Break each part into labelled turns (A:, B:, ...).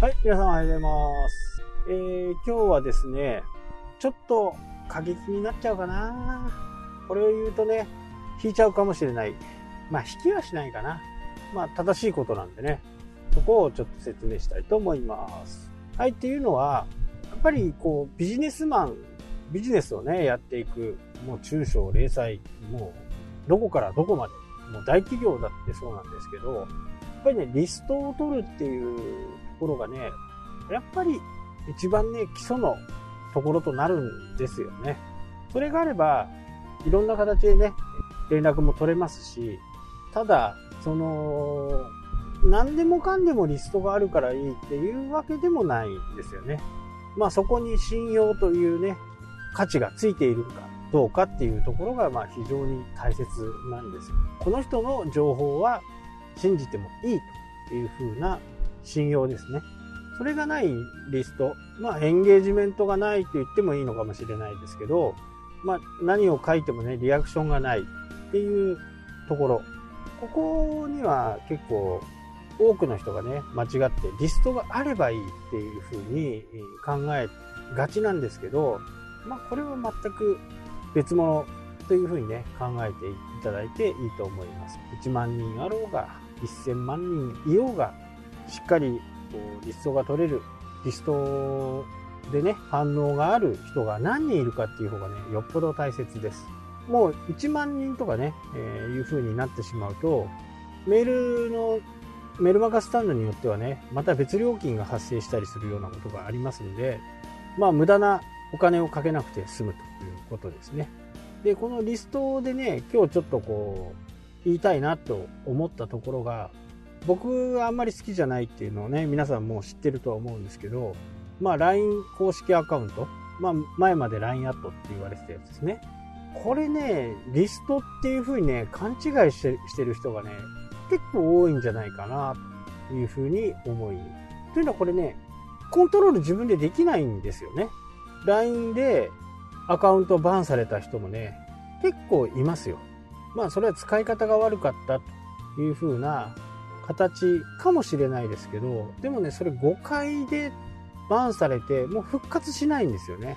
A: はい、皆さんおはようございます。えー、今日はですね、ちょっと過激になっちゃうかな。これを言うとね、引いちゃうかもしれない。まあ、引きはしないかな。まあ、正しいことなんでね、そこをちょっと説明したいと思います。はい、っていうのは、やっぱりこう、ビジネスマン、ビジネスをね、やっていく、もう中小零細、もう、どこからどこまで、もう大企業だってそうなんですけど、やっぱりね、リストを取るっていうころがね、やっぱり一番ね、基礎のところとなるんですよね。それがあれば、いろんな形でね、連絡も取れますし、ただ、その、何でもかんでもリストがあるからいいっていうわけでもないんですよね。まあそこに信用というね、価値がついているかどうかっていうところがまあ非常に大切なんですよ。この人の情報は信じてもいいというふうな信用ですね。それがないリスト、まあエンゲージメントがないと言ってもいいのかもしれないですけど、まあ何を書いてもね、リアクションがないっていうところ。ここには結構多くの人がね、間違ってリストがあればいいっていうふうに考えがちなんですけど、まあこれは全く別物というふうにね、考えていただいていいと思います。1万人あろうが、1000万人いようが、しっかりこうリストが取れる、リストでね、反応がある人が何人いるかっていう方がね、よっぽど大切です。もう1万人とかね、えーいう風になってしまうと、メールの、メルマガスタンドによってはね、また別料金が発生したりするようなことがありますので、まあ無駄なお金をかけなくて済むということですね。で、このリストでね、今日ちょっとこう、言いたいなと思ったところが、僕はあんまり好きじゃないっていうのをね、皆さんもう知ってるとは思うんですけど、まあ LINE 公式アカウント、まあ前まで LINE アットって言われてたやつですね。これね、リストっていう風にね、勘違いしてしてる人がね、結構多いんじゃないかな、という風に思い。というのはこれね、コントロール自分でできないんですよね。LINE でアカウントバンされた人もね、結構いますよ。まあそれは使い方が悪かったという風な形かもしれないですけど、でもね、それ誤解でバンされて、もう復活しないんですよね。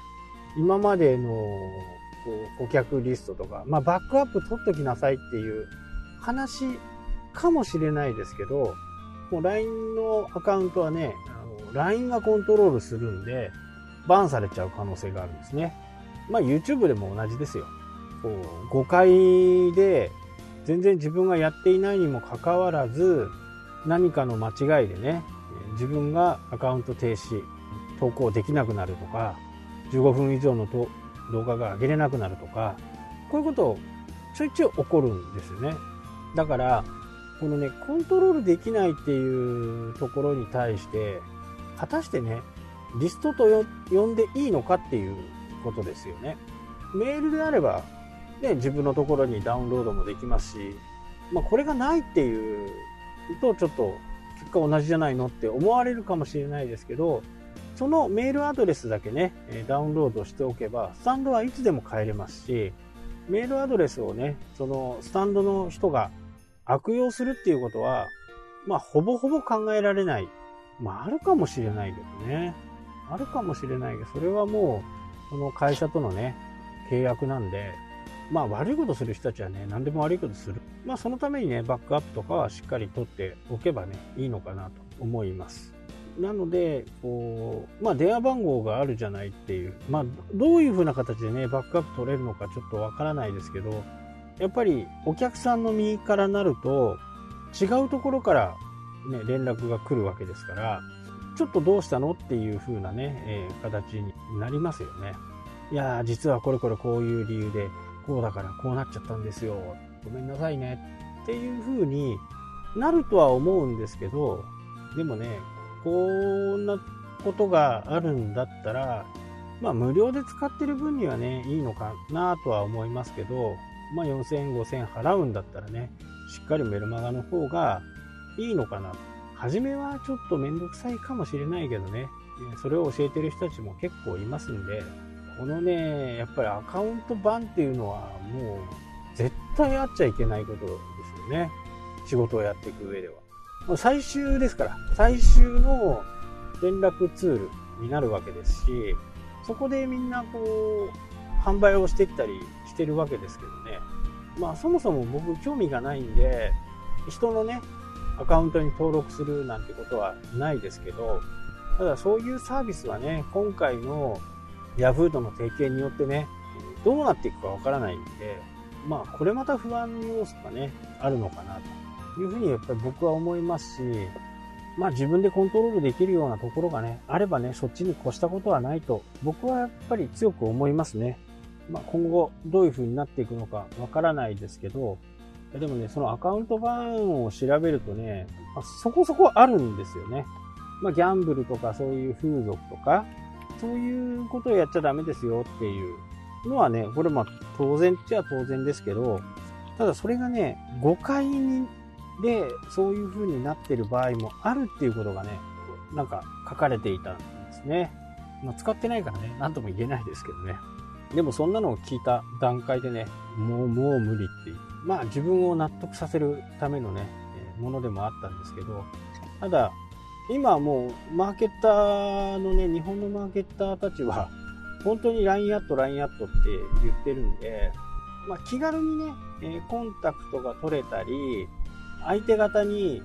A: 今までのこう顧客リストとか、まあバックアップ取っときなさいっていう話かもしれないですけど、もう LINE のアカウントはね、あの LINE がコントロールするんで、バンされちゃう可能性があるんですね。まあ YouTube でも同じですよ。こう誤解で全然自分がやっていないにもかかわらず何かの間違いでね自分がアカウント停止投稿できなくなるとか15分以上の動画が上げれなくなるとかこういうことちょいちょい起こるんですよね。だからこのねコントロールできないっていうところに対して果たしてねリストと呼んでいいのかっていうことですよね。メールであればね、自分のところにダウンロードもできますし、まあ、これがないっていうとちょっと結果同じじゃないのって思われるかもしれないですけどそのメールアドレスだけねダウンロードしておけばスタンドはいつでも変えれますしメールアドレスをねそのスタンドの人が悪用するっていうことはまあほぼほぼ考えられない。まああるかもしれないけどね。あるかもしれないけどそれはもうその会社とのね契約なんでまあ悪いことする人たちはね、何でも悪いことする。まあそのためにね、バックアップとかはしっかり取っておけばね、いいのかなと思います。なので、こう、まあ電話番号があるじゃないっていう、まあどういう風な形でね、バックアップ取れるのかちょっとわからないですけど、やっぱりお客さんの右からなると、違うところからね、連絡が来るわけですから、ちょっとどうしたのっていう風なね、えー形になりますよね。いや、実はこれこれこういう理由で、こうだからこうなっちゃったんですよ。ごめんなさいね。っていう風になるとは思うんですけど、でもね、こんなことがあるんだったら、まあ無料で使ってる分にはね、いいのかなとは思いますけど、まあ4000円、5000円払うんだったらね、しっかりメルマガの方がいいのかなと。初めはちょっとめんどくさいかもしれないけどね、それを教えてる人たちも結構いますんで、このね、やっぱりアカウント版っていうのはもう絶対あっちゃいけないことですよね。仕事をやっていく上では。もう最終ですから、最終の連絡ツールになるわけですし、そこでみんなこう、販売をしてきたりしてるわけですけどね。まあそもそも僕興味がないんで、人のね、アカウントに登録するなんてことはないですけど、ただそういうサービスはね、今回の Yahoo との提携によってね、どうなっていくかわからないんで、まあこれまた不安要素がね、あるのかなというふうにやっぱり僕は思いますし、まあ自分でコントロールできるようなところがね、あればね、そっちに越したことはないと、僕はやっぱり強く思いますね。まあ今後どういう風になっていくのかわからないですけど、でもね、そのアカウント版を調べるとね、まあ、そこそこあるんですよね。まあギャンブルとかそういう風俗とか、そういうことをやっちゃダメですよっていうのはね、これまあ当然っちゃ当然ですけど、ただそれがね、誤解にで、そういう風になってる場合もあるっていうことがね、なんか書かれていたんですね。まあ、使ってないからね、なんとも言えないですけどね。でもそんなのを聞いた段階でね、もうもう無理っていう。まあ自分を納得させるためのね、ものでもあったんですけど、ただ、今もうマーケッターのね、日本のマーケッターたちは、本当に LINE アット、LINE アットって言ってるんで、まあ、気軽にね、えコンタクトが取れたり、相手方に、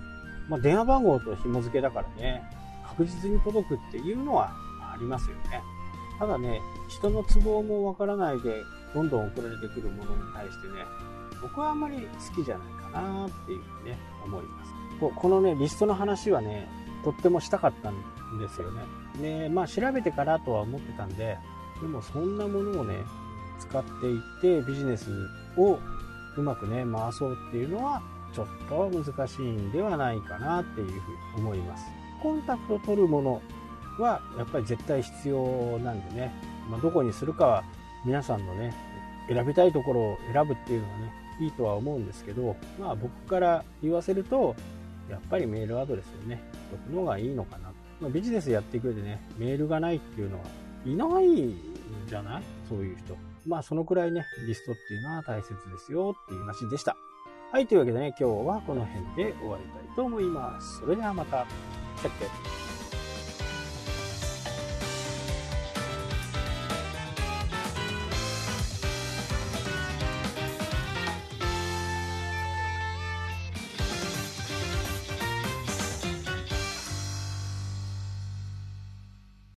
A: まあ、電話番号と紐付けだからね、確実に届くっていうのはありますよね。ただね、人の都合もわからないで、どんどん送られてくるものに対してね、僕はあんまり好きじゃないかなっていうふうにね、思います。ここのね、リストの話はね、とってもしたかったんですよね。で、まあ調べてからとは思ってたんで、でもそんなものをね、使っていってビジネスをうまくね、回そうっていうのは、ちょっと難しいんではないかなっていうふうに思います。コンタクト取るものはやっぱり絶対必要なんでね、まあ、どこにするかは皆さんのね、選びたいところを選ぶっていうのはね、いいとは思うんですけど、まあ僕から言わせると、やっぱりメールアドレスをね、解くのがいいのかな。まあ、ビジネスやっていく上でね、メールがないっていうのはいないんじゃない？そういう人。まあそのくらいね、リストっていうのは大切ですよっていう話でした。はい、というわけでね、今日はこの辺で終わりたいと思います。それではまた。さっき